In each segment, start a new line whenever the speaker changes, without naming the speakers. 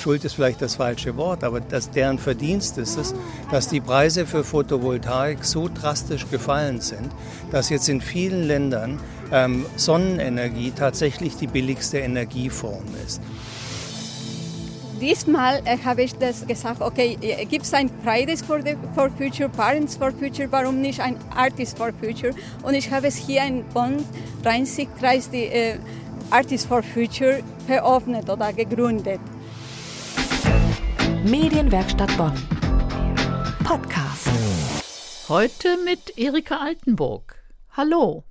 Schuld ist vielleicht das falsche Wort, aber dass deren Verdienst ist es, dass die Preise für Photovoltaik so drastisch gefallen sind, dass jetzt in vielen Ländern ähm, Sonnenenergie tatsächlich die billigste Energieform ist.
Diesmal äh, habe ich das gesagt, okay, äh, gibt es ein Fridays for, the, for Future, Parents for Future, warum nicht ein Artist for Future? Und ich habe es hier in Bonn, Rhein-Sieg-Kreis, die äh, Artist for Future verordnet oder gegründet.
Medienwerkstatt Bonn. Podcast.
Heute mit Erika Altenburg. Hallo.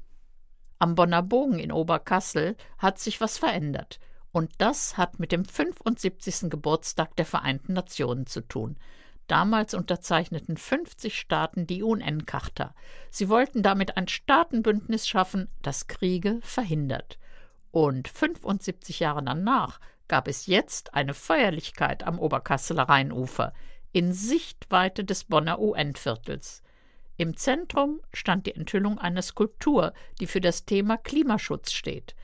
Am Bonner Bogen in Oberkassel hat sich was verändert. Und das hat mit dem 75. Geburtstag der Vereinten Nationen zu tun. Damals unterzeichneten 50 Staaten die UN-Charta. Sie wollten damit ein Staatenbündnis schaffen, das Kriege verhindert. Und 75 Jahre danach gab es jetzt eine Feierlichkeit am Oberkasseler Rheinufer, in Sichtweite des Bonner UN-Viertels. Im Zentrum stand die Enthüllung einer Skulptur, die für das Thema Klimaschutz steht.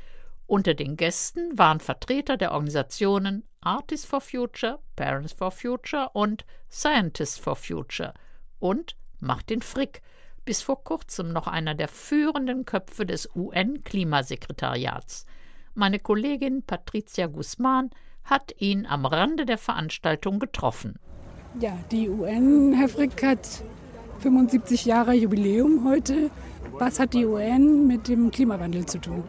Unter den Gästen waren Vertreter der Organisationen Artists for Future, Parents for Future und Scientists for Future und Martin Frick, bis vor kurzem noch einer der führenden Köpfe des UN-Klimasekretariats. Meine Kollegin Patricia Guzman hat ihn am Rande der Veranstaltung getroffen.
Ja, die UN, Herr Frick, hat 75 Jahre Jubiläum heute. Was hat die UN mit dem Klimawandel zu tun?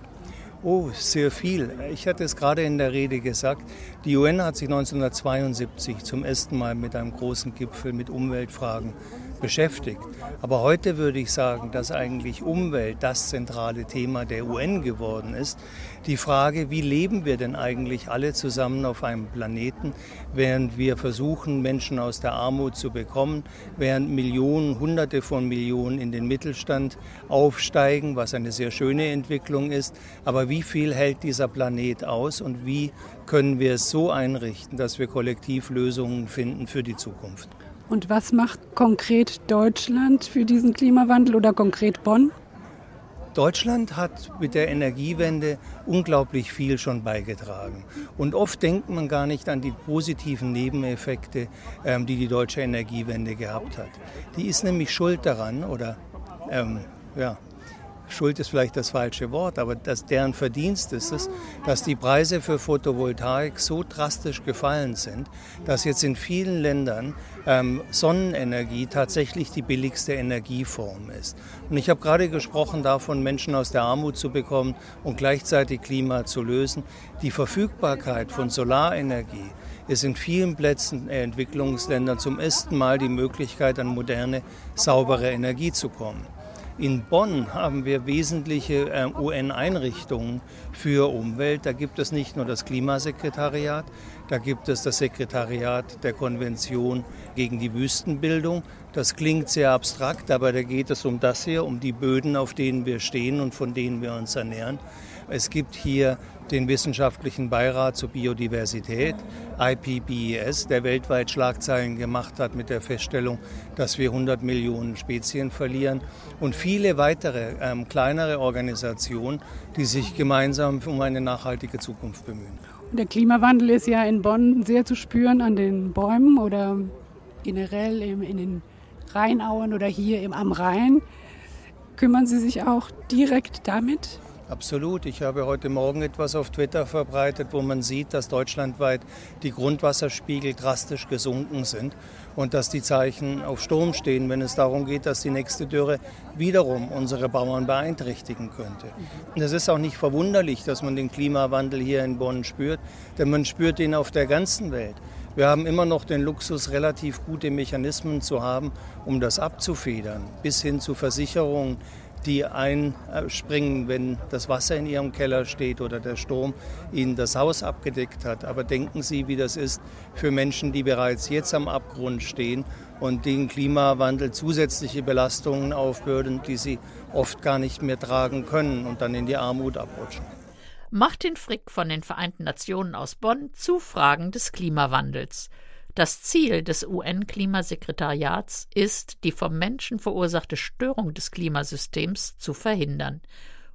Oh, sehr viel. Ich hatte es gerade in der Rede gesagt. Die UN hat sich 1972 zum ersten Mal mit einem großen Gipfel mit Umweltfragen beschäftigt. Aber heute würde ich sagen, dass eigentlich Umwelt das zentrale Thema der UN geworden ist. Die Frage, wie leben wir denn eigentlich alle zusammen auf einem Planeten, während wir versuchen, Menschen aus der Armut zu bekommen, während Millionen, Hunderte von Millionen in den Mittelstand aufsteigen, was eine sehr schöne Entwicklung ist. Aber wie viel hält dieser Planet aus und wie können wir es so einrichten, dass wir kollektiv Lösungen finden für die Zukunft?
Und was macht konkret Deutschland für diesen Klimawandel oder konkret Bonn?
Deutschland hat mit der Energiewende unglaublich viel schon beigetragen. Und oft denkt man gar nicht an die positiven Nebeneffekte, ähm, die die deutsche Energiewende gehabt hat. Die ist nämlich schuld daran, oder ähm, ja, Schuld ist vielleicht das falsche Wort, aber das, deren Verdienst ist es, dass die Preise für Photovoltaik so drastisch gefallen sind, dass jetzt in vielen Ländern ähm, Sonnenenergie tatsächlich die billigste Energieform ist. Und ich habe gerade gesprochen davon, Menschen aus der Armut zu bekommen und gleichzeitig Klima zu lösen. Die Verfügbarkeit von Solarenergie ist in vielen Plätzen der Entwicklungsländer zum ersten Mal die Möglichkeit, an moderne, saubere Energie zu kommen. In Bonn haben wir wesentliche äh, UN-Einrichtungen für Umwelt. Da gibt es nicht nur das Klimasekretariat, da gibt es das Sekretariat der Konvention gegen die Wüstenbildung. Das klingt sehr abstrakt, aber da geht es um das hier, um die Böden, auf denen wir stehen und von denen wir uns ernähren. Es gibt hier den Wissenschaftlichen Beirat zur Biodiversität, IPBES, der weltweit Schlagzeilen gemacht hat mit der Feststellung, dass wir 100 Millionen Spezien verlieren und viele weitere ähm, kleinere Organisationen, die sich gemeinsam um eine nachhaltige Zukunft bemühen.
Und der Klimawandel ist ja in Bonn sehr zu spüren an den Bäumen oder generell in den Rheinauen oder hier am Rhein. Kümmern Sie sich auch direkt damit?
Absolut. Ich habe heute Morgen etwas auf Twitter verbreitet, wo man sieht, dass deutschlandweit die Grundwasserspiegel drastisch gesunken sind und dass die Zeichen auf Sturm stehen, wenn es darum geht, dass die nächste Dürre wiederum unsere Bauern beeinträchtigen könnte. Und es ist auch nicht verwunderlich, dass man den Klimawandel hier in Bonn spürt, denn man spürt ihn auf der ganzen Welt. Wir haben immer noch den Luxus, relativ gute Mechanismen zu haben, um das abzufedern, bis hin zu Versicherungen, die einspringen, wenn das Wasser in ihrem Keller steht oder der Sturm ihnen das Haus abgedeckt hat. Aber denken Sie, wie das ist für Menschen, die bereits jetzt am Abgrund stehen und den Klimawandel zusätzliche Belastungen aufbürden, die sie oft gar nicht mehr tragen können und dann in die Armut abrutschen.
Martin Frick von den Vereinten Nationen aus Bonn zu Fragen des Klimawandels. Das Ziel des UN-Klimasekretariats ist, die vom Menschen verursachte Störung des Klimasystems zu verhindern.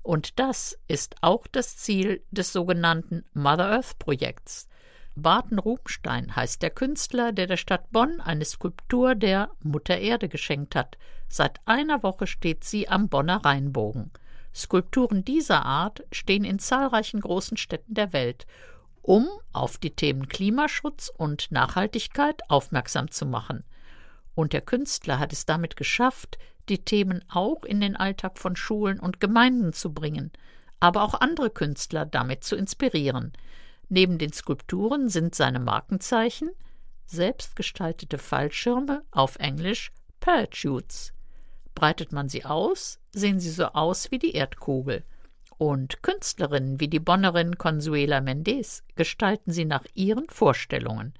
Und das ist auch das Ziel des sogenannten Mother Earth Projekts. Barton Rubinstein heißt der Künstler, der der Stadt Bonn eine Skulptur der Mutter Erde geschenkt hat. Seit einer Woche steht sie am Bonner Rheinbogen. Skulpturen dieser Art stehen in zahlreichen großen Städten der Welt, um auf die Themen Klimaschutz und Nachhaltigkeit aufmerksam zu machen. Und der Künstler hat es damit geschafft, die Themen auch in den Alltag von Schulen und Gemeinden zu bringen, aber auch andere Künstler damit zu inspirieren. Neben den Skulpturen sind seine Markenzeichen selbstgestaltete Fallschirme auf Englisch Parachutes. Breitet man sie aus, sehen sie so aus wie die Erdkugel. Und Künstlerinnen wie die Bonnerin Consuela Mendes gestalten sie nach ihren Vorstellungen.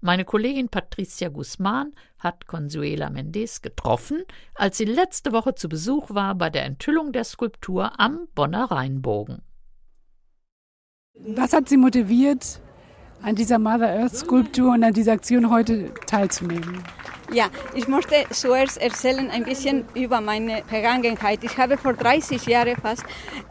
Meine Kollegin Patricia Guzman hat Consuela Mendes getroffen, als sie letzte Woche zu Besuch war bei der Enthüllung der Skulptur am Bonner Rheinbogen.
Was hat Sie motiviert, an dieser Mother Earth Skulptur und an dieser Aktion heute teilzunehmen?
Ja, ich möchte zuerst erzählen ein bisschen über meine Vergangenheit. Ich habe vor 30 Jahren fast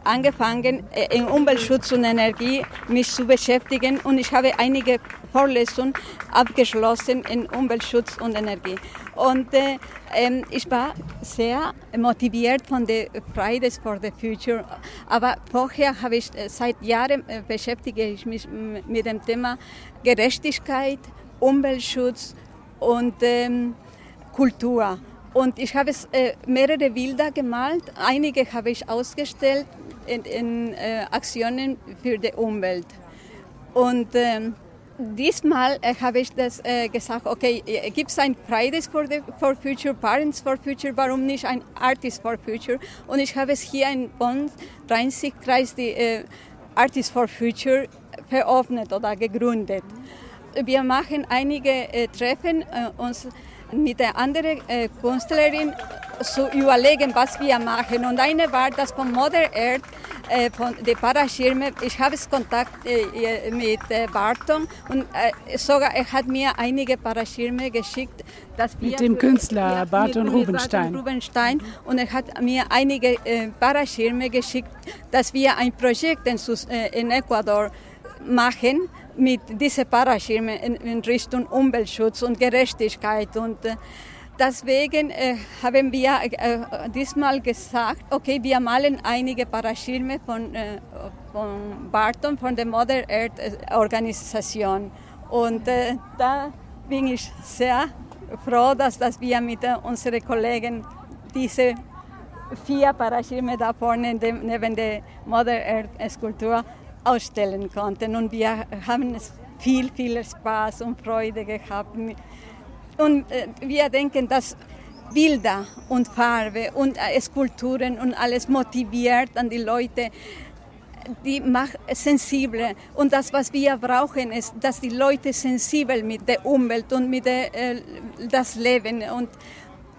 angefangen, äh, in Umweltschutz und Energie mich zu beschäftigen und ich habe einige Vorlesungen abgeschlossen in Umweltschutz und Energie. Und äh, ähm, ich war sehr motiviert von der Fridays for the Future. Aber vorher habe ich äh, seit Jahren äh, beschäftige ich mich mit dem Thema Gerechtigkeit, Umweltschutz und ähm, Kultur. Und ich habe äh, mehrere Bilder gemalt. Einige habe ich ausgestellt in, in äh, Aktionen für die Umwelt. Und ähm, diesmal äh, habe ich das äh, gesagt, okay, äh, gibt es ein Fridays for, the, for Future, Parents for Future, warum nicht ein Artist for Future? Und ich habe es hier in Bonn, Rhein-Sieg-Kreis, die äh, Artist for Future veröffnet oder gegründet. Wir machen einige äh, Treffen, äh, uns mit der anderen äh, Künstlerin zu überlegen, was wir machen. Und eine war das von Mother Earth, äh, von den Paraschirme. Ich habe Kontakt äh, mit äh, Barton und äh, sogar er hat mir einige Paraschirme geschickt.
Dass wir mit dem Künstler ja, Barton Rubenstein.
Barton Rubenstein. Und er hat mir einige äh, Paraschirme geschickt, dass wir ein Projekt in, äh, in Ecuador machen mit diesen Paraschirmen in, Richtung Umweltschutz und Gerechtigkeit. Und äh, deswegen äh, haben wir äh, diesmal gesagt, okay, wir malen einige Paraschirme von, von Barton, von der Mother Earth Organisation. Und da bin ich sehr froh, dass, dass wir mit unseren Kollegen diese vier Paraschirme da vorne neben der Mother Earth Skulptur ausstellen konnten. Und wir haben viel, viel Spaß und Freude gehabt. Und äh, wir denken, dass Bilder und Farbe und äh, Skulpturen und alles motiviert an die Leute, die macht sensibel. Und das, was wir brauchen, ist, dass die Leute sensibel mit der Umwelt und mit der, äh, das Leben und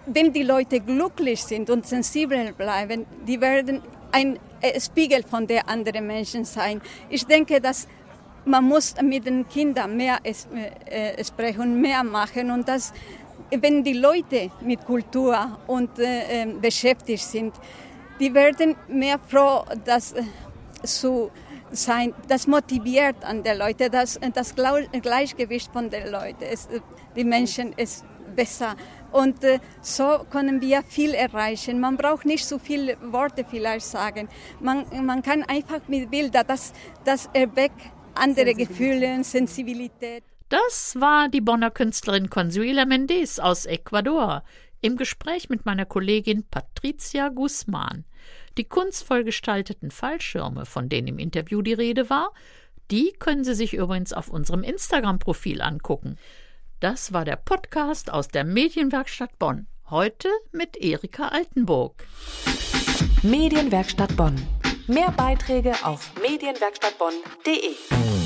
wenn die Leute glücklich sind und sensibel bleiben, die werden ein äh, Spiegel von der anderen Menschen sein. Ich denke, dass man muss mit den Kindern mehr äh, sprechen, mehr machen und dass wenn die Leute mit Kultur und äh, ähm, beschäftigt sind, die werden mehr froh, dass äh, zu sein, das motiviert an der Leute, das, das Gleichgewicht von den Leuten, die Menschen ist besser und äh, so können wir viel erreichen. Man braucht nicht so viele Worte vielleicht sagen. Man, man kann einfach mit Bildern, das, das erweckt andere Gefühle, Sensibilität.
Das war die Bonner Künstlerin Consuela Mendes aus Ecuador im Gespräch mit meiner Kollegin Patricia Guzman. Die kunstvoll gestalteten Fallschirme, von denen im Interview die Rede war, die können Sie sich übrigens auf unserem Instagram-Profil angucken. Das war der Podcast aus der Medienwerkstatt Bonn. Heute mit Erika Altenburg.
Medienwerkstatt Bonn. Mehr Beiträge auf medienwerkstattbonn.de.